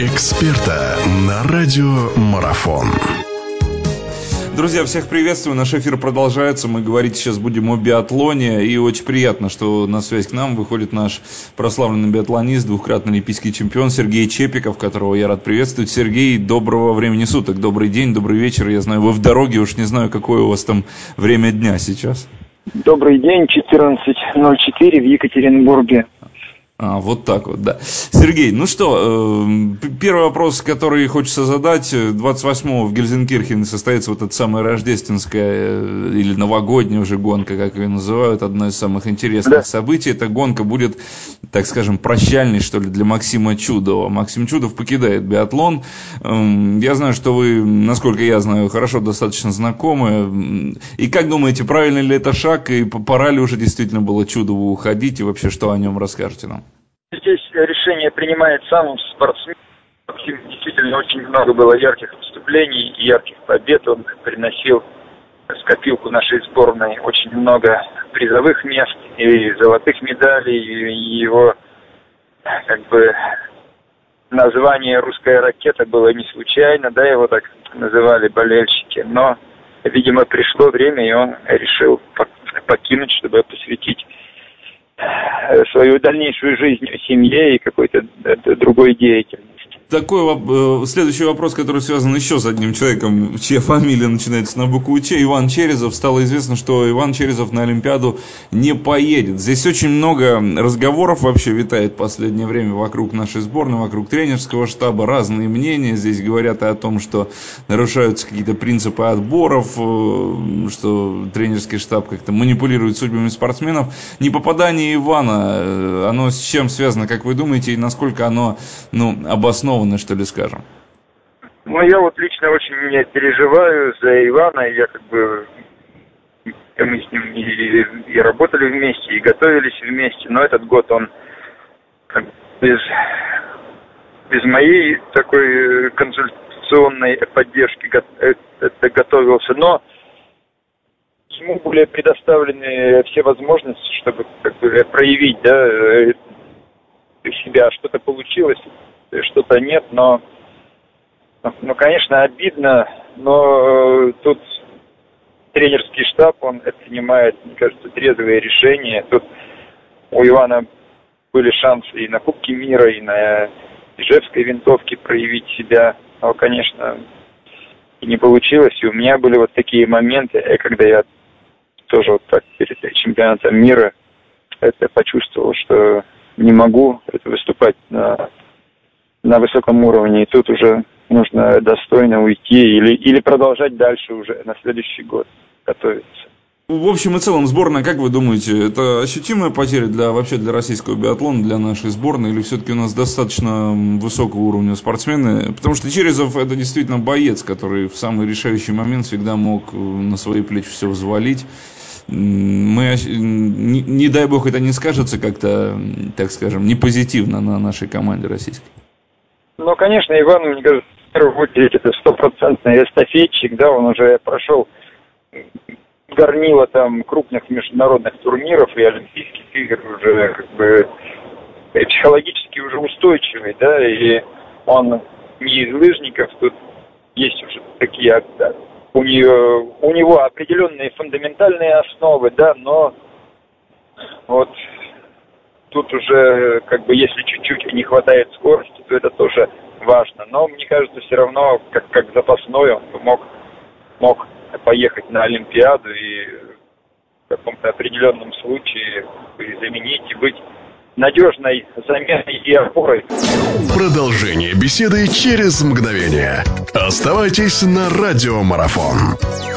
эксперта на радио Марафон. Друзья, всех приветствую. Наш эфир продолжается. Мы говорить сейчас будем о биатлоне. И очень приятно, что на связь к нам выходит наш прославленный биатлонист, двукратный олимпийский чемпион Сергей Чепиков, которого я рад приветствовать. Сергей, доброго времени суток, добрый день, добрый вечер. Я знаю, вы в дороге, уж не знаю, какое у вас там время дня сейчас. Добрый день, 14.04 в Екатеринбурге. А, вот так вот, да. Сергей, ну что, э, первый вопрос, который хочется задать. 28-го в Гельзенкирхене состоится вот эта самая рождественская э, или новогодняя уже гонка, как ее называют, одно из самых интересных да. событий. Эта гонка будет, так скажем, прощальной, что ли, для Максима Чудова. Максим Чудов покидает биатлон. Эм, я знаю, что вы, насколько я знаю, хорошо достаточно знакомы. И как думаете, правильный ли это шаг, и пора ли уже действительно было Чудову уходить, и вообще что о нем расскажете нам? Здесь решение принимает сам спортсмен. Действительно, очень много было ярких выступлений, ярких побед. Он приносил в копилку нашей сборной очень много призовых мест и золотых медалей. И его как бы название «Русская ракета» было не случайно, да, его так называли болельщики. Но, видимо, пришло время, и он решил покинуть, чтобы посвятить свою дальнейшую жизнь семье и какой-то другой деятельности такой э, следующий вопрос, который связан еще с одним человеком, чья фамилия начинается на букву Ч, Иван Черезов. Стало известно, что Иван Черезов на Олимпиаду не поедет. Здесь очень много разговоров вообще витает в последнее время вокруг нашей сборной, вокруг тренерского штаба. Разные мнения. Здесь говорят и о том, что нарушаются какие-то принципы отборов, э, что тренерский штаб как-то манипулирует судьбами спортсменов. Не попадание Ивана, э, оно с чем связано, как вы думаете, и насколько оно ну, обосновано? Обоснованно, что ли, скажем? Ну, я вот лично очень переживаю за Ивана, я как бы мы с ним и, и работали вместе, и готовились вместе, но этот год он без, без моей такой консультационной поддержки э, готовился, но ему были предоставлены все возможности, чтобы как бы, проявить да, э, себя, что-то получилось что-то нет, но, ну, конечно, обидно, но э, тут тренерский штаб, он принимает, мне кажется, трезвые решения. Тут у Ивана были шансы и на Кубке мира, и на Ижевской винтовке проявить себя. Но, конечно, и не получилось. И у меня были вот такие моменты, э, когда я тоже вот так перед чемпионатом мира это почувствовал, что не могу это выступать на на высоком уровне, и тут уже нужно достойно уйти или, или продолжать дальше уже на следующий год готовиться. В общем и целом, сборная, как вы думаете, это ощутимая потеря для вообще для российского биатлона, для нашей сборной, или все-таки у нас достаточно высокого уровня спортсмены? Потому что Черезов это действительно боец, который в самый решающий момент всегда мог э, на свои плечи все взвалить. Мы, не, не дай бог, это не скажется как-то, так скажем, не позитивно на нашей команде российской. Ну, конечно, Иван, мне кажется, очередь это стопроцентный эстафетчик, да, он уже прошел горнило там крупных международных турниров и олимпийских игр уже как бы психологически уже устойчивый, да, и он не из лыжников, тут есть уже такие, да, у нее, у него определенные фундаментальные основы, да, но вот тут уже, как бы, если чуть-чуть не хватает скорости, то это тоже важно. Но мне кажется, все равно, как, как запасной, он мог, мог поехать на Олимпиаду и в каком-то определенном случае заменить и быть надежной заменой и опорой. Продолжение беседы через мгновение. Оставайтесь на радиомарафон.